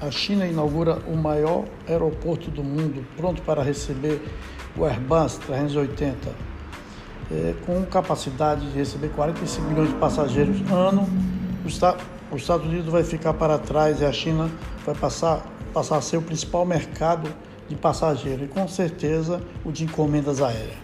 a China inaugura o maior aeroporto do mundo, pronto para receber o Airbus 380, é, com capacidade de receber 45 milhões de passageiros ano. Os Estados Unidos vai ficar para trás e a China vai passar, passar a ser o principal mercado de passageiros e com certeza o de encomendas aéreas.